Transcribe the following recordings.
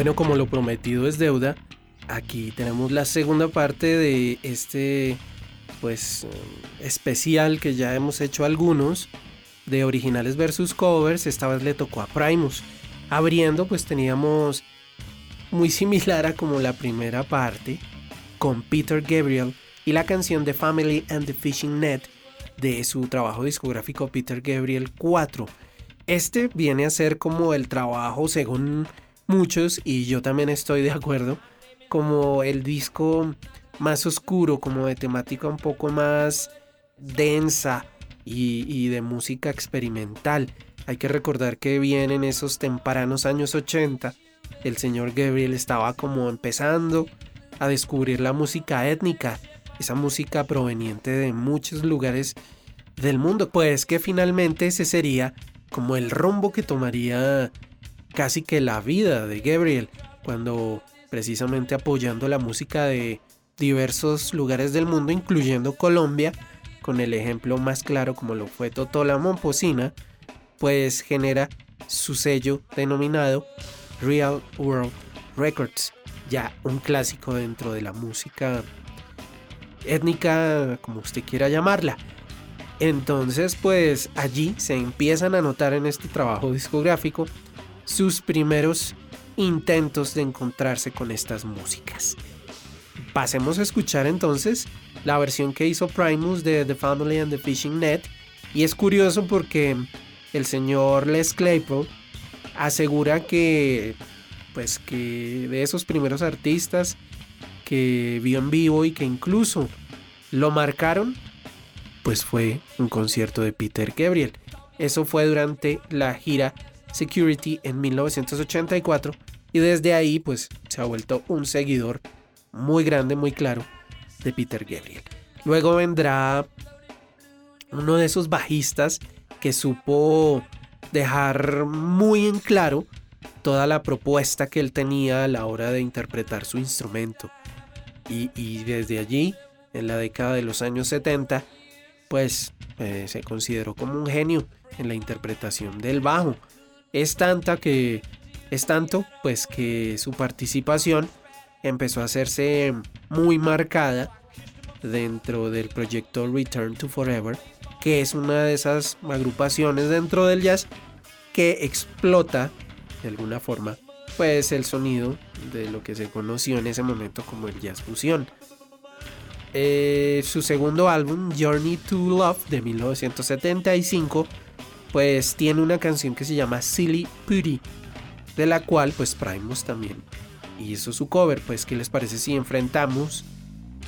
Bueno, como lo prometido es deuda, aquí tenemos la segunda parte de este pues eh, especial que ya hemos hecho algunos de originales versus covers, esta vez le tocó a Primus. Abriendo pues teníamos muy similar a como la primera parte con Peter Gabriel y la canción de Family and the Fishing Net de su trabajo discográfico Peter Gabriel 4. Este viene a ser como el trabajo según muchos, y yo también estoy de acuerdo, como el disco más oscuro, como de temática un poco más densa y, de música experimental. Hay que recordar que bien en esos tempranos años 80, el señor Gabriel estaba como empezando a descubrir la música étnica, esa música proveniente de muchos lugares del mundo. Pues que finalmente ese sería como el rumbo que tomaría casi que la vida de Gabriel, cuando precisamente apoyando la música de diversos lugares del mundo, incluyendo Colombia, con el ejemplo más claro como lo fue Totola Momposina, pues genera su sello denominado Real World Records, ya un clásico dentro de la música étnica, como usted quiera llamarla. Entonces, pues allí se empiezan a notar en este trabajo discográfico sus primeros intentos de encontrarse con estas músicas. Pasemos a escuchar entonces la versión que hizo Primus de The Family and the Fishing Net. Y es curioso porque el señor Les Claypool asegura que, pues que de esos primeros artistas que vio en vivo y que incluso lo marcaron, pues fue un concierto de Peter Gabriel. Eso fue durante la gira Security en 1984 y desde ahí pues se ha vuelto un seguidor muy grande, muy claro de Peter Gabriel. Luego vendrá uno de esos bajistas que supo dejar muy en claro toda la propuesta que él tenía a la hora de interpretar su instrumento. Y, desde allí, en la década de los años 70, pues eh, se consideró como un genio en la interpretación del bajo. Es tanta que es tanto pues que su participación empezó a hacerse muy marcada dentro del proyecto Return to Forever, que es una de esas agrupaciones dentro del jazz que explota de alguna forma pues el sonido de lo que se conoció en ese momento como el jazz fusión. Eh, su segundo álbum, Journey to Love, de 1975, pues tiene una canción que se llama Silly Putty, de la cual pues Primus también hizo su cover. Pues, ¿qué les parece si enfrentamos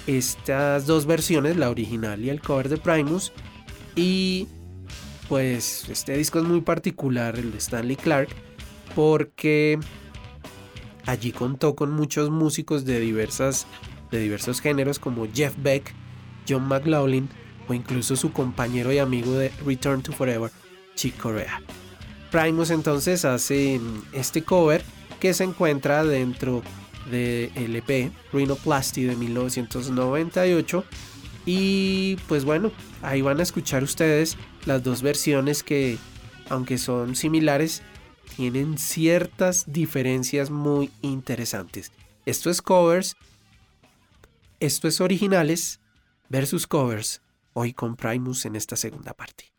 estas dos versiones, la original y el cover de Primus? Y pues este disco es muy particular, el de Stanley Clark, porque allí contó con muchos músicos de, diversas, de diversos géneros como Jeff Beck, John McLaughlin o incluso su compañero y amigo de Return to Forever, Chick Corea. Primus entonces hace este cover que se encuentra dentro de LP Rhinoplasty de 1998 y pues bueno, ahí van a escuchar ustedes las dos versiones que aunque son similares tienen ciertas diferencias muy interesantes. Esto es covers, esto es originales versus covers, hoy con Primus en esta segunda parte.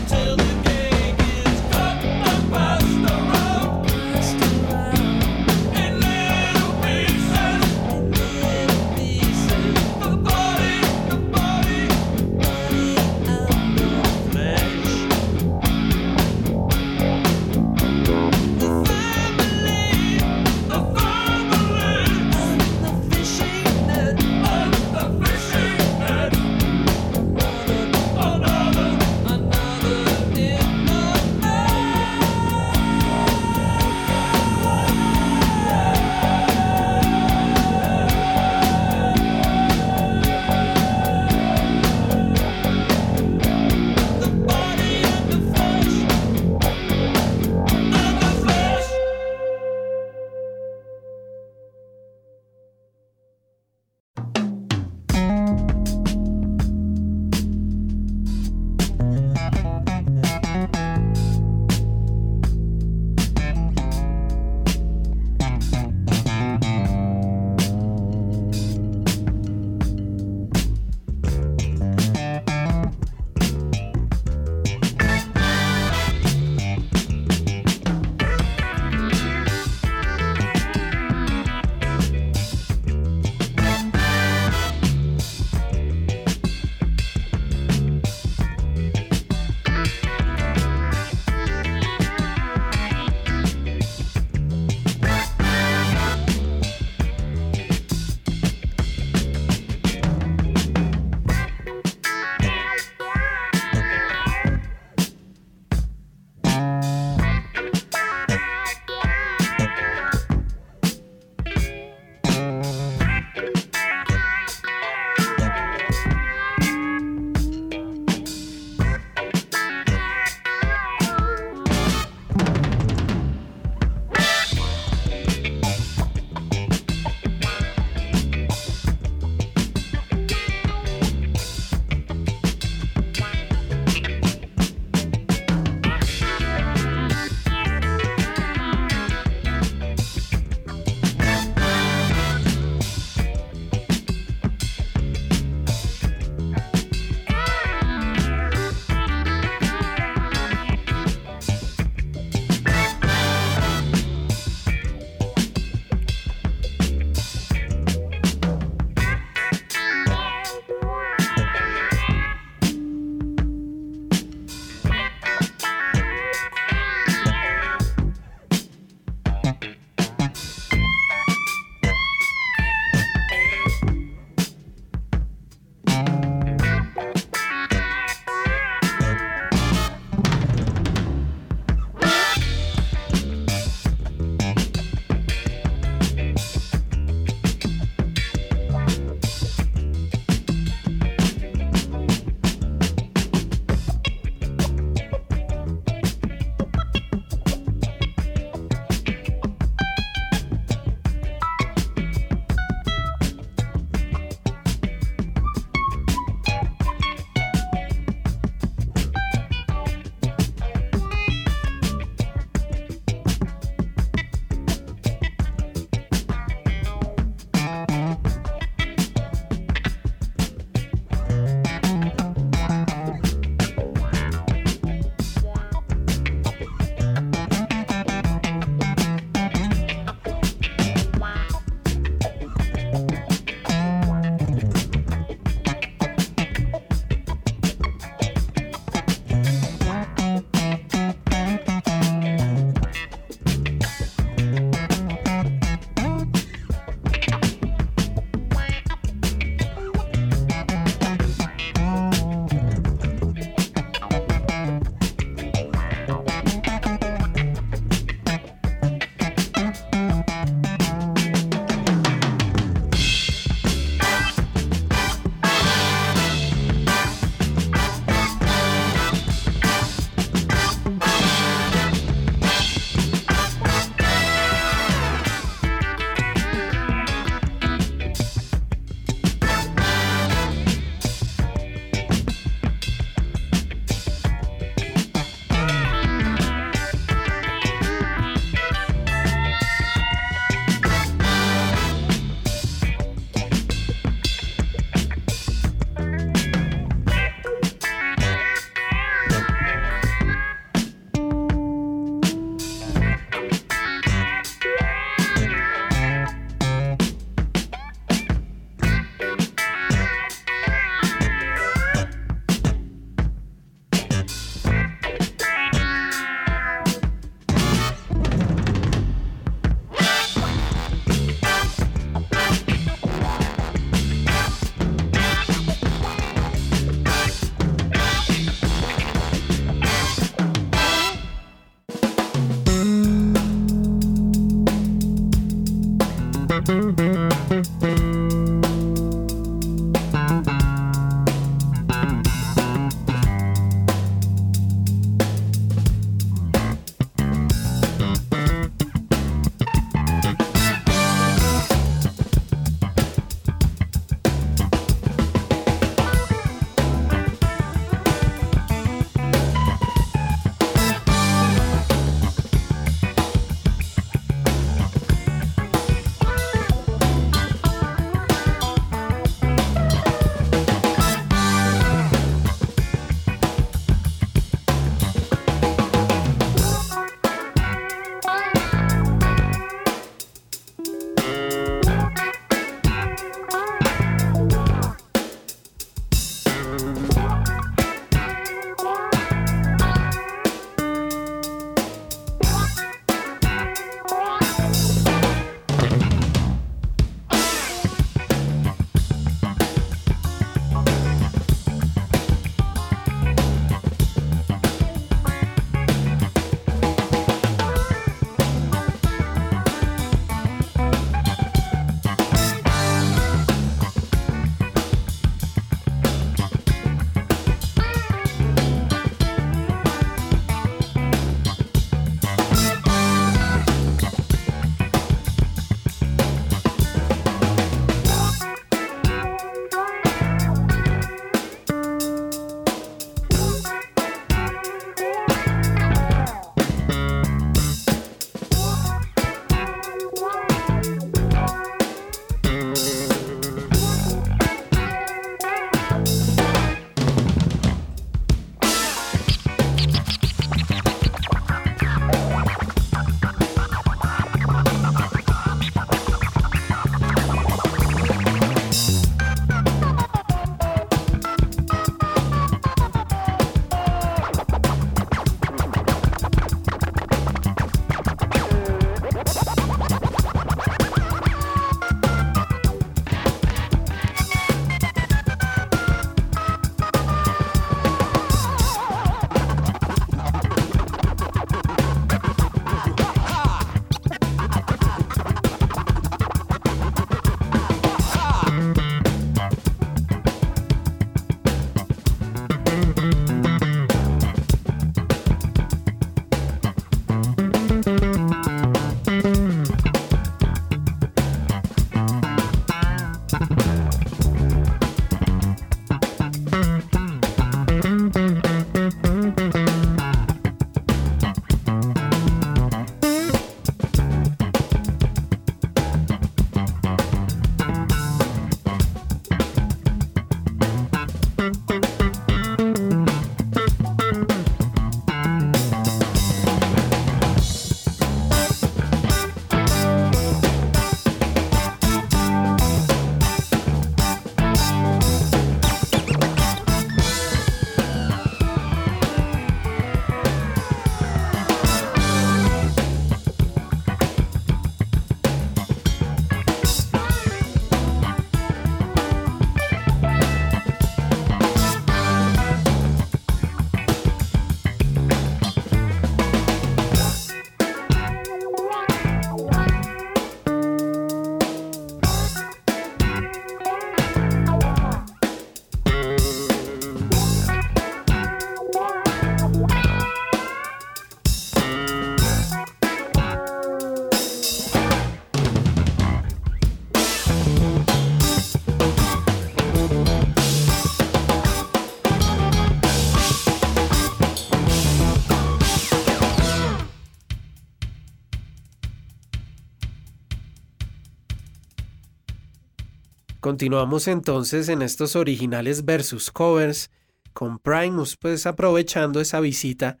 Continuamos entonces en estos originales versus covers con Primus, pues aprovechando esa visita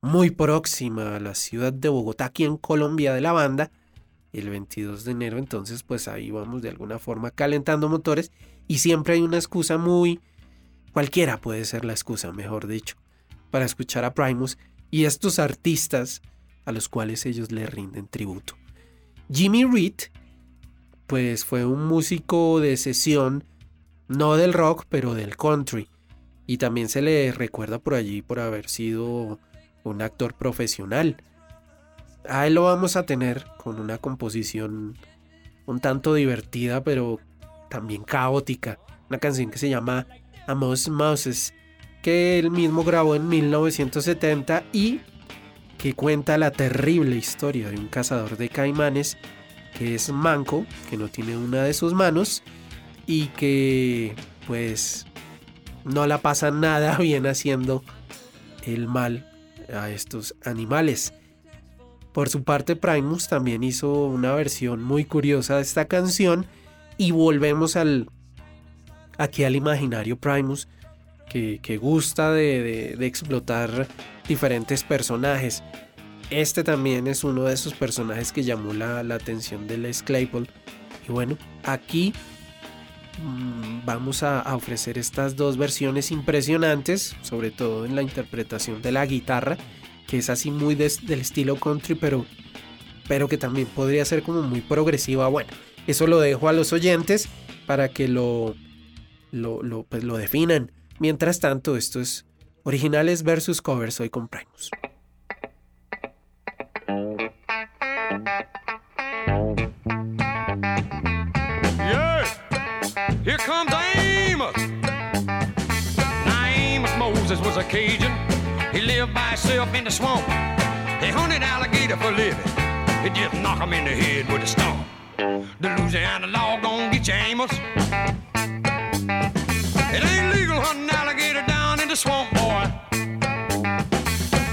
muy próxima a la ciudad de Bogotá, aquí en Colombia de la banda, el 22 de enero, entonces pues ahí vamos de alguna forma calentando motores y siempre hay una excusa muy... cualquiera puede ser la excusa, mejor dicho, para escuchar a Primus y estos artistas a los cuales ellos le rinden tributo. Jimmy Reed pues fue un músico de sesión, no del rock, pero del country. Y también se le recuerda por allí por haber sido un actor profesional. A él lo vamos a tener con una composición un tanto divertida, pero también caótica. Una canción que se llama Amos Mouses, que él mismo grabó en 1970 y que cuenta la terrible historia de un cazador de caimanes que es manco, que no tiene una de sus manos y que pues no la pasa nada bien haciendo el mal a estos animales. Por su parte, Primus también hizo una versión muy curiosa de esta canción y volvemos al aquí al imaginario Primus que, que gusta de, de- de explotar diferentes personajes. Este también es uno de esos personajes que llamó la, la atención de Les Claypool. Y bueno, aquí mm, vamos a, ofrecer estas dos versiones impresionantes, sobre todo en la interpretación de la guitarra, que es así muy del estilo country, pero, pero que también podría ser como muy progresiva. Bueno, eso lo dejo a los oyentes para que lo, lo, lo, pues lo definan. Mientras tanto, esto es originales versus covers hoy con Primus. Yeah, here comes Amos. Now Amos Moses was a Cajun. He lived by himself in the swamp. He hunted alligator for a living. He just knock him in the head with a stump. The Louisiana law gon' get you, Amos. It ain't legal hunting alligator down in the swamp, boy.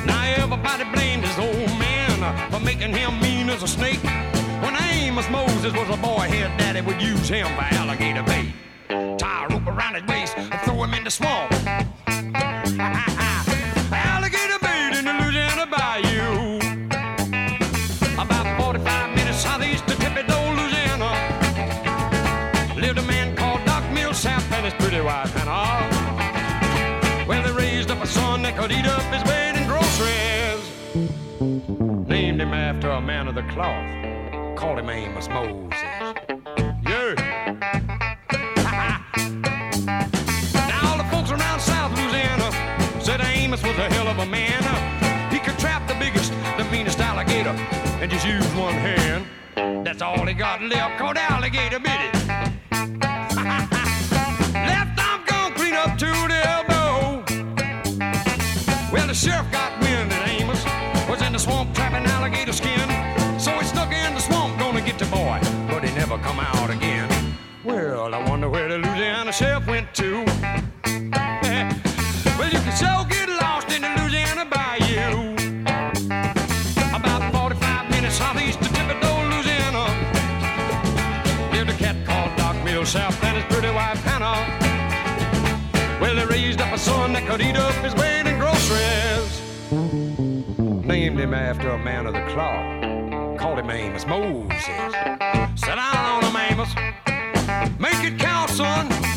Now everybody blamed his old man for making him as a snake. When Amos Moses was a boy, his daddy would use him for alligator bait. Tie a rope around his waist and throw him in the swamp. Cloth. Called him Amos Moses. Yeah. now all the folks around South Louisiana said Amos was a hell of a man. He could trap the biggest, the meanest alligator and just use one hand. That's all he got left, called alligator bit it. Left arm gone clean up to the elbow. Well, the sheriff got to. well, you can so get lost in the Louisiana Bayou. About 45 minutes southeast of Thibodaux, Louisiana. Lived a cat called Doc Millsap and his pretty wife Hannah. Well, they raised up a son that could eat up his weight in groceries. Named him after a man of the cloth. Called him Amos Moses. Sit down on him, Amos. Make it count, son.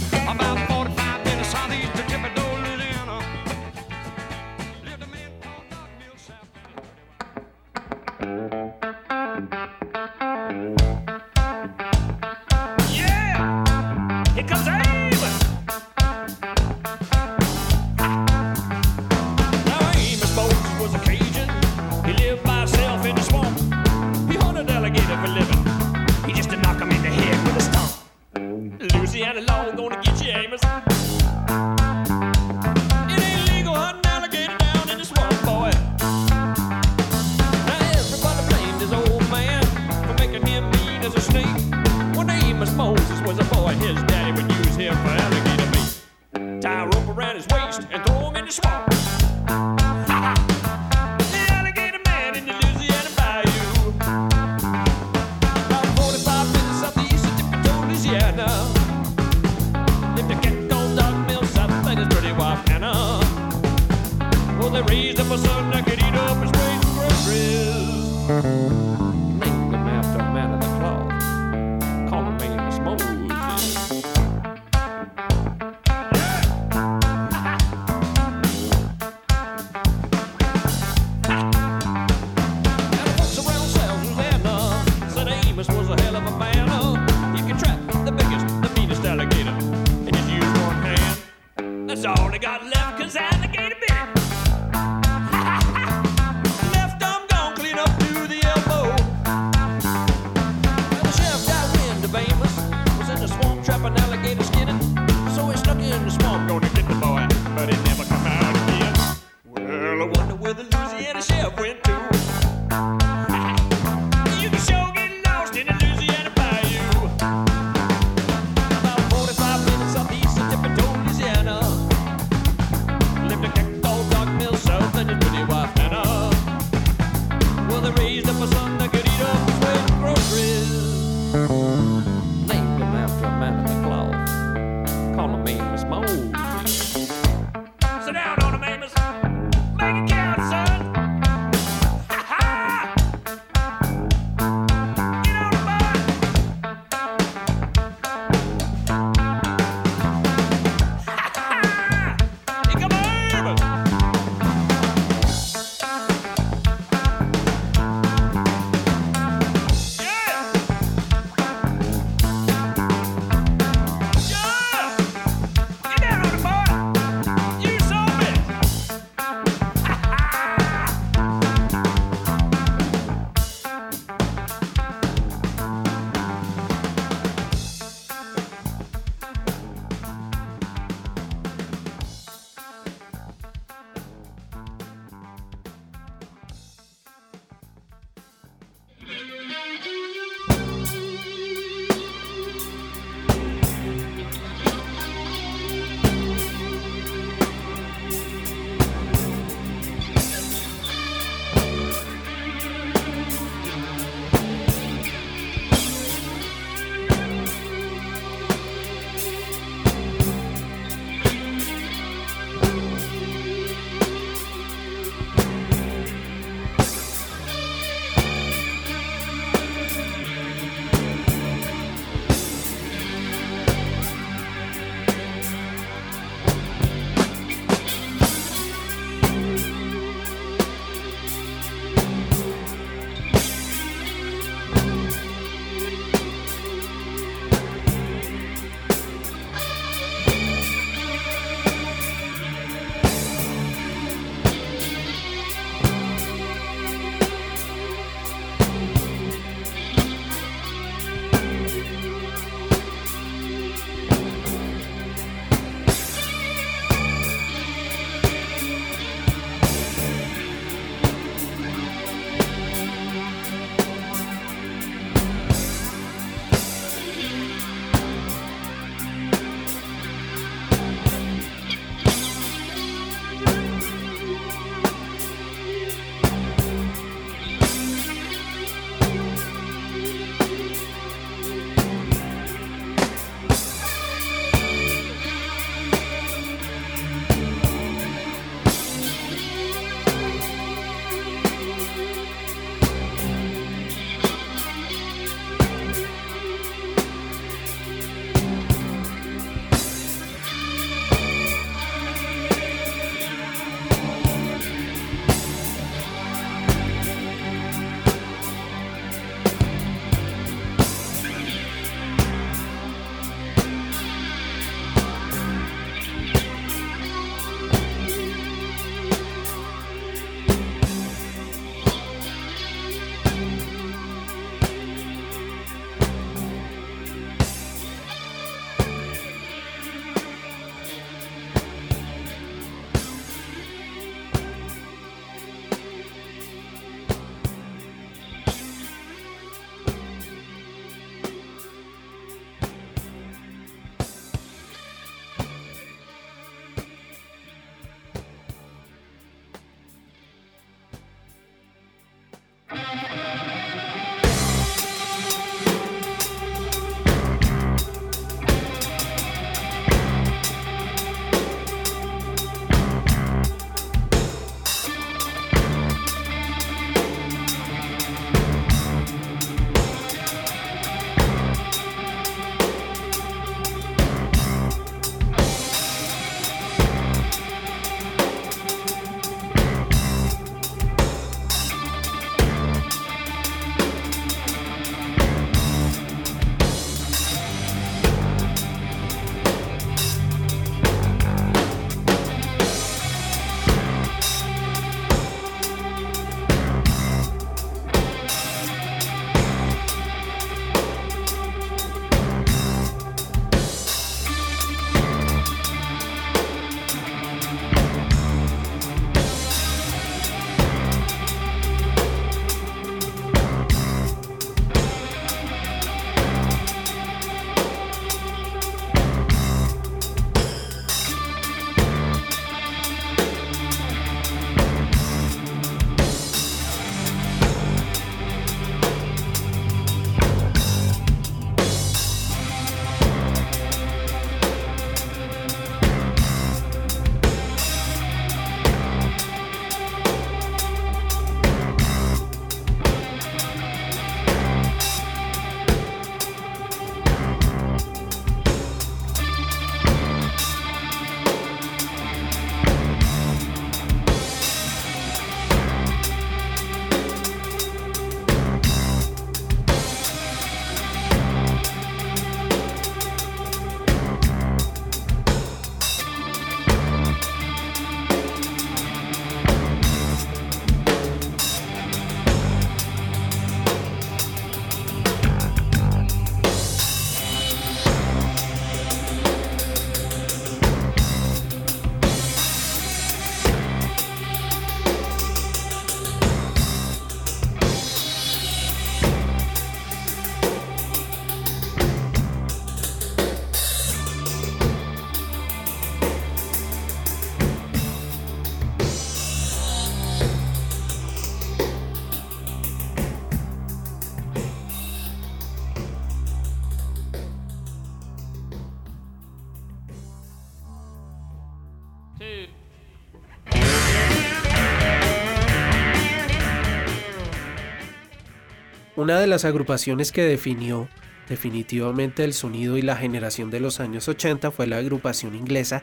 Una de las agrupaciones que definió definitivamente el sonido y la generación de los años 80 fue la agrupación inglesa,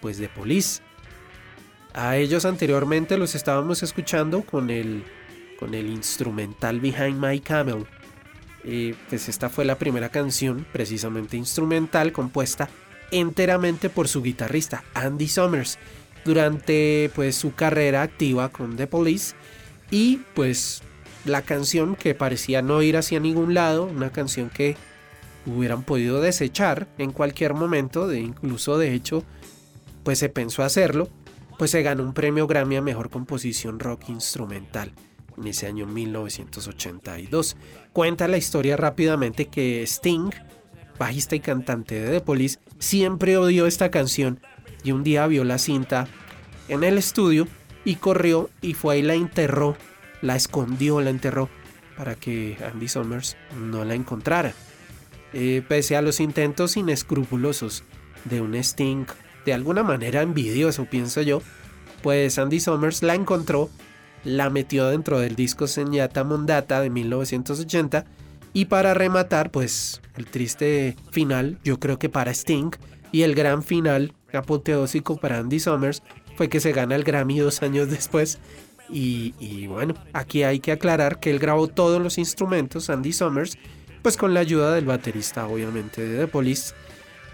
pues de Police. A ellos anteriormente los estábamos escuchando con el, con el instrumental Behind My Camel. Eh, pues esta fue la primera canción, precisamente instrumental, compuesta enteramente por su guitarrista Andy Summers durante pues su carrera activa con The Police y pues la canción que parecía no ir hacia ningún lado, una canción que hubieran podido desechar en cualquier momento, de incluso de hecho pues se pensó hacerlo, pues se ganó un premio Grammy a mejor composición rock instrumental en ese año 1982. Cuenta la historia rápidamente que Sting, bajista y cantante de The Police, siempre odió esta canción y un día vio la cinta en el estudio y corrió y fue y la enterró, la escondió, la enterró para que Andy Summers no la encontrara. Eh, pese a los intentos inescrupulosos de un Sting, de alguna manera envidioso pienso yo, pues Andy Summers la encontró, la metió dentro del disco Señata Mondata de 1980 y para rematar pues el triste final yo creo que para Sting y el gran final apoteósico para Andy Summers fue que se gana el Grammy dos años después. Y, y, bueno, aquí hay que aclarar que él grabó todos los instrumentos, Andy Summers, pues con la ayuda del baterista, obviamente, de The Police,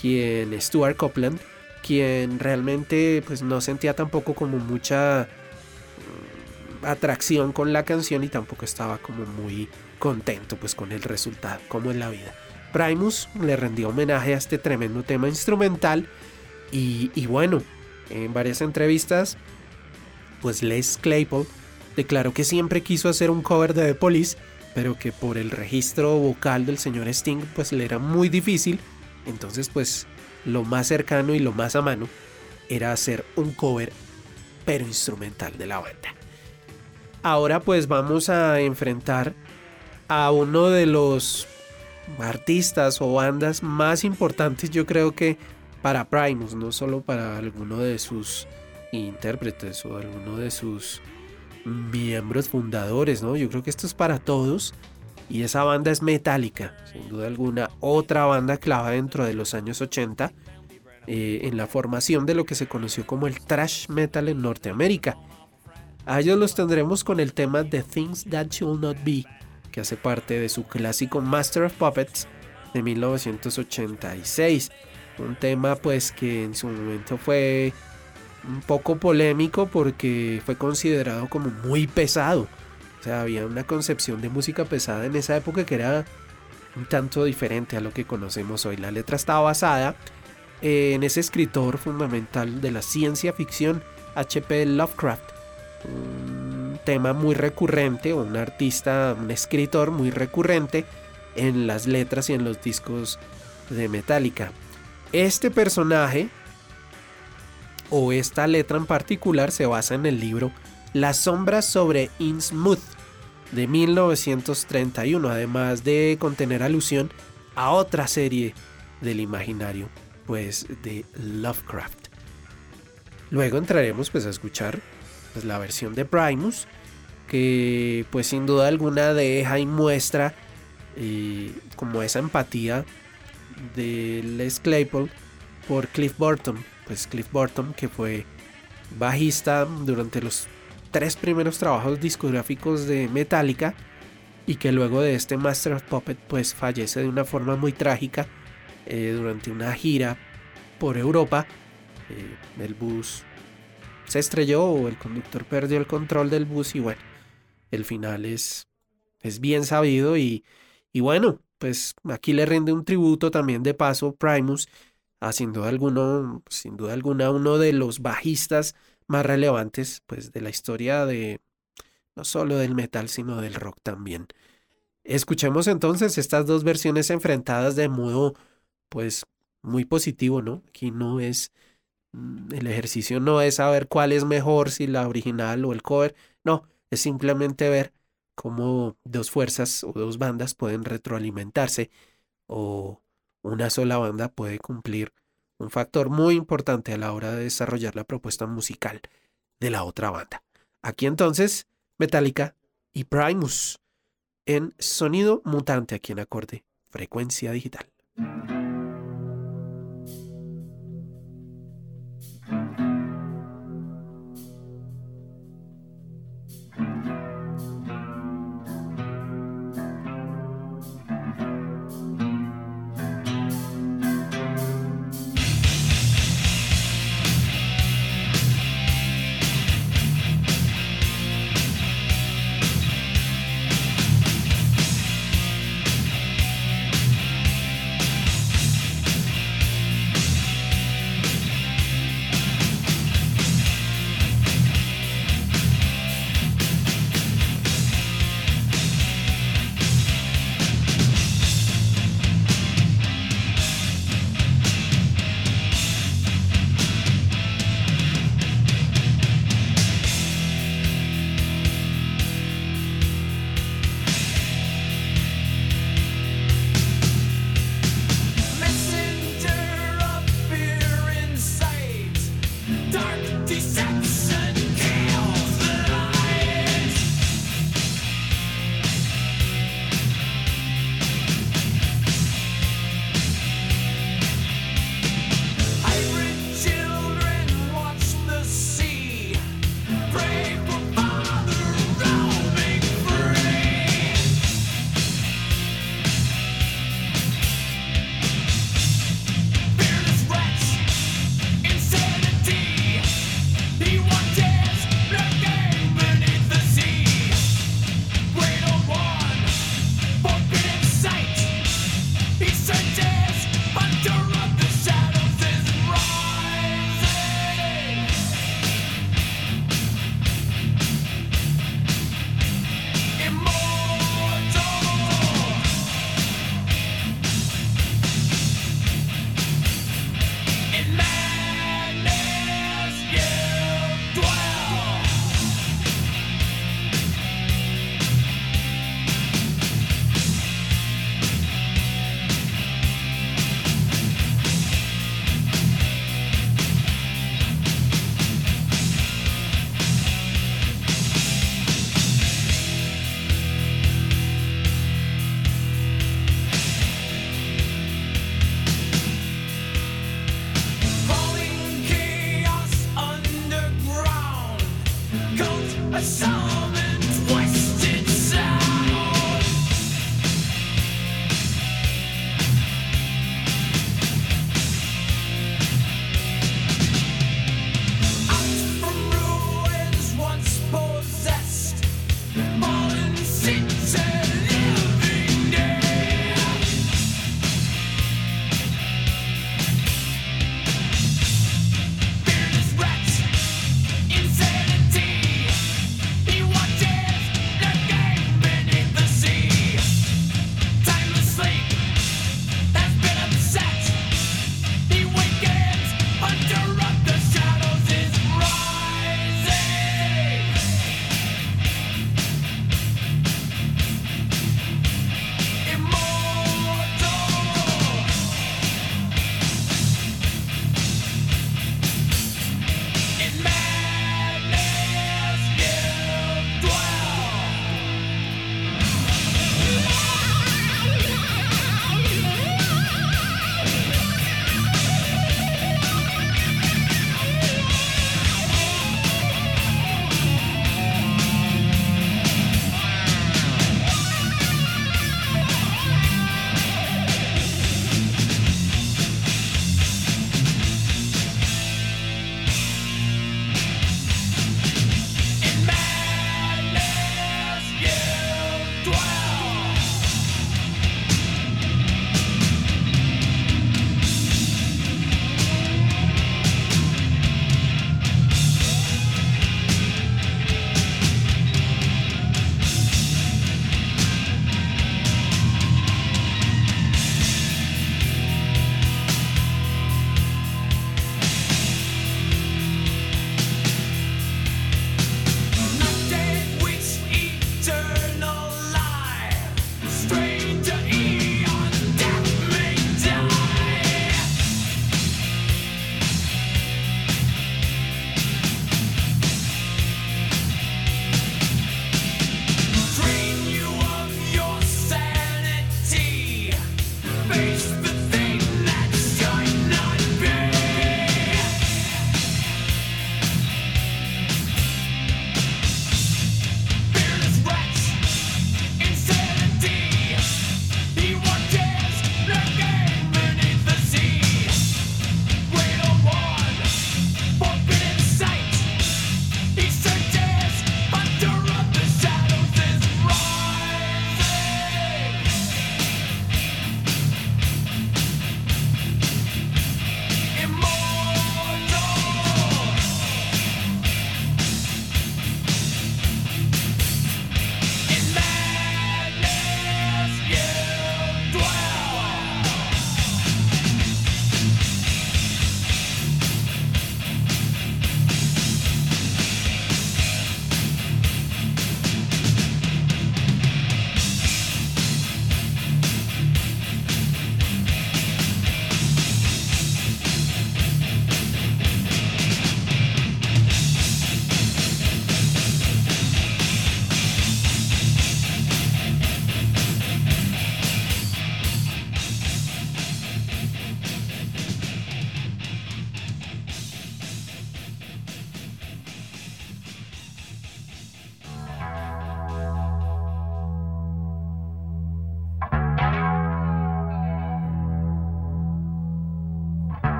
quien Stuart Copeland, quien realmente pues no sentía tampoco como mucha mm, atracción con la canción y tampoco estaba como muy contento pues con el resultado, como en la vida. Primus le rendió homenaje a este tremendo tema instrumental y, y bueno, en varias entrevistas, pues Les Claypool declaró que siempre quiso hacer un cover de The Police, pero que por el registro vocal del señor Sting pues le era muy difícil, entonces pues lo más cercano y lo más a mano era hacer un cover pero instrumental de la banda. Ahora pues vamos a enfrentar a uno de los artistas o bandas más importantes yo creo que para Primus, no solo para alguno de sus intérpretes o alguno de sus miembros fundadores, ¿no? Yo creo que esto es para todos y esa banda es Metallica, sin duda alguna, otra banda clave dentro de los años 80 eh, en la formación de lo que se conoció como el thrash metal en Norteamérica. A ellos los tendremos con el tema The Things That Should Not Be, que hace parte de su clásico Master of Puppets de 1986. Un tema pues que en su momento fue un poco polémico porque fue considerado como muy pesado. O sea, había una concepción de música pesada en esa época que era un tanto diferente a lo que conocemos hoy. La letra estaba basada en ese escritor fundamental de la ciencia ficción, H.P. Lovecraft. Un tema muy recurrente, un artista, un escritor muy recurrente en las letras y en los discos de Metallica. Este personaje o esta letra en particular se basa en el libro Las sombras sobre Innsmouth de 1931, además de contener alusión a otra serie del imaginario, pues de Lovecraft. Luego entraremos pues a escuchar pues, la versión de Primus, que pues sin duda alguna deja y muestra eh, como esa empatía de Les Claypool por Cliff Burton. Pues Cliff Burton, que fue bajista durante los tres primeros trabajos discográficos de Metallica y que luego de este Master of Puppet pues fallece de una forma muy trágica eh, durante una gira por Europa. Eh, el bus se estrelló o el conductor perdió el control del bus y bueno, el final es, es bien sabido y, y bueno, pues aquí le rinde un tributo también de paso Primus, a sin duda, alguno, sin duda alguna uno de los bajistas más relevantes pues de la historia de no solo del metal sino del rock también. Escuchemos entonces estas dos versiones enfrentadas de modo pues muy positivo, ¿no? Aquí no es mm, el ejercicio no es saber cuál es mejor, si la original o el cover, no, es simplemente ver cómo dos fuerzas o dos bandas pueden retroalimentarse o una sola banda puede cumplir un factor muy importante a la hora de desarrollar la propuesta musical de la otra banda. Aquí entonces, Metallica y Primus. en Sonido Mutante aquí en Acorde, Frecuencia Digital.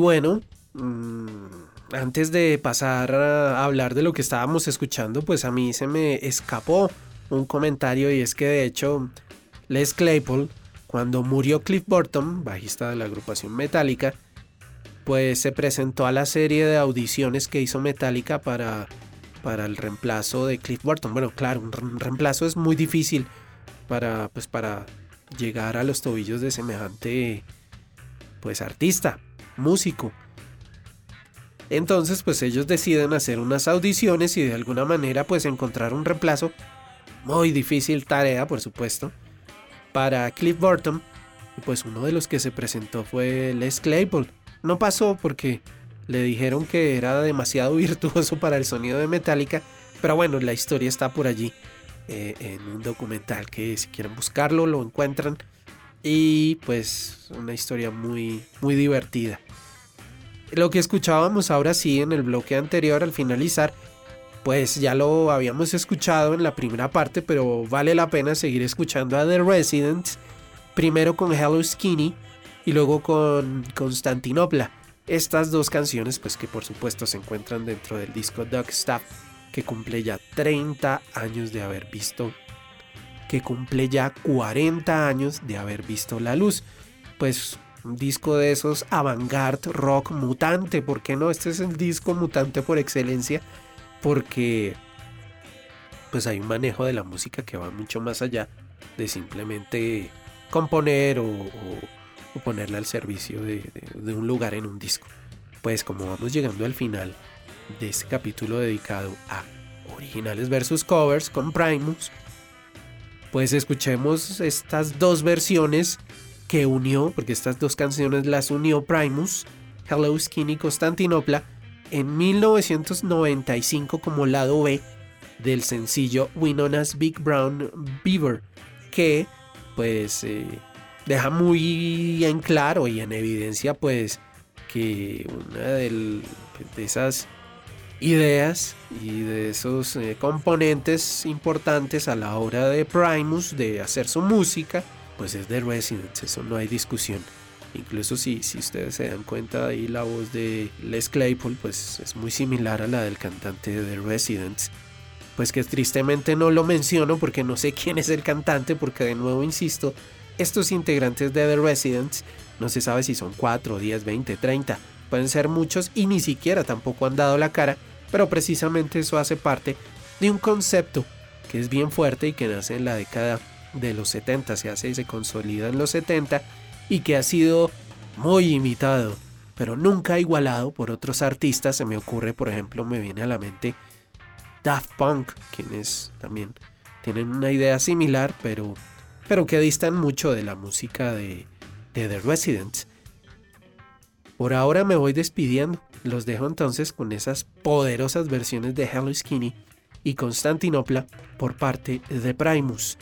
bueno, mm, antes de pasar a hablar de lo que estábamos escuchando, pues a mí se me escapó un comentario y es que de hecho Les Claypool, cuando murió Cliff Burton, bajista de la agrupación Metallica, pues se presentó a la serie de audiciones que hizo Metallica para, para el reemplazo de Cliff Burton. Bueno, claro, un reemplazo es muy difícil para, pues, para llegar a los tobillos de semejante pues artista músico. Entonces pues ellos deciden hacer unas audiciones y de alguna manera pues encontrar un reemplazo. Muy difícil tarea por supuesto. Para Cliff Burton. Y pues uno de los que se presentó fue Les Claypool. No pasó porque le dijeron que era demasiado virtuoso para el sonido de Metallica. Pero bueno, la historia está por allí eh, en un documental que si quieren buscarlo lo encuentran. Y pues una historia muy, muy divertida. Lo que escuchábamos ahora sí en el bloque anterior al finalizar, pues ya lo habíamos escuchado en la primera parte, pero vale la pena seguir escuchando a The Residents, primero con Hello Skinny y luego con Constantinopla. Estas dos canciones, pues que por supuesto se encuentran dentro del disco Dog Stuff, que cumple ya 30 años de haber visto, que cumple ya 40 años de haber visto la luz. Pues un disco de esos avant-garde rock mutante, ¿por qué no? Este es el disco mutante por excelencia, porque pues hay un manejo de la música que va mucho más allá de simplemente componer o, ponerla al servicio de un lugar en un disco. Pues como vamos llegando al final de este capítulo dedicado a originales versus covers con Primus, pues escuchemos estas dos versiones que unió, porque estas dos canciones las unió Primus, Hello Skinny Constantinopla, en 1995 como lado B del sencillo Winona's Big Brown Beaver, que pues eh, deja muy en claro y en evidencia pues que una de esas ideas y de esos eh, componentes importantes a la hora de Primus de hacer su música, pues es de Residents, eso no hay discusión. Incluso si, si ustedes se dan cuenta ahí la voz de Les Claypool, pues es muy similar a la del cantante de The Residents. Pues que tristemente no lo menciono porque no sé quién es el cantante, porque de nuevo insisto, estos integrantes de The Residents no se sabe si son 4, 10, 20, 30, pueden ser muchos y ni siquiera tampoco han dado la cara, pero precisamente eso hace parte de un concepto que es bien fuerte y que nace en la década de los 70, se hace y se consolida en los 70 y que ha sido muy imitado, pero nunca igualado por otros artistas. Se me ocurre, por ejemplo, me viene a la mente Daft Punk, quienes también tienen una idea similar, pero, pero que distan mucho de la música de, de The Residents. Por ahora me voy despidiendo. Los dejo entonces con esas poderosas versiones de Hello Skinny y Constantinopla por parte de Primus.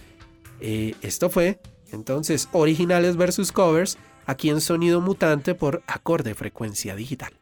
Eh, esto fue entonces originales versus covers aquí en Sonido Mutante por Acorde Frecuencia Digital.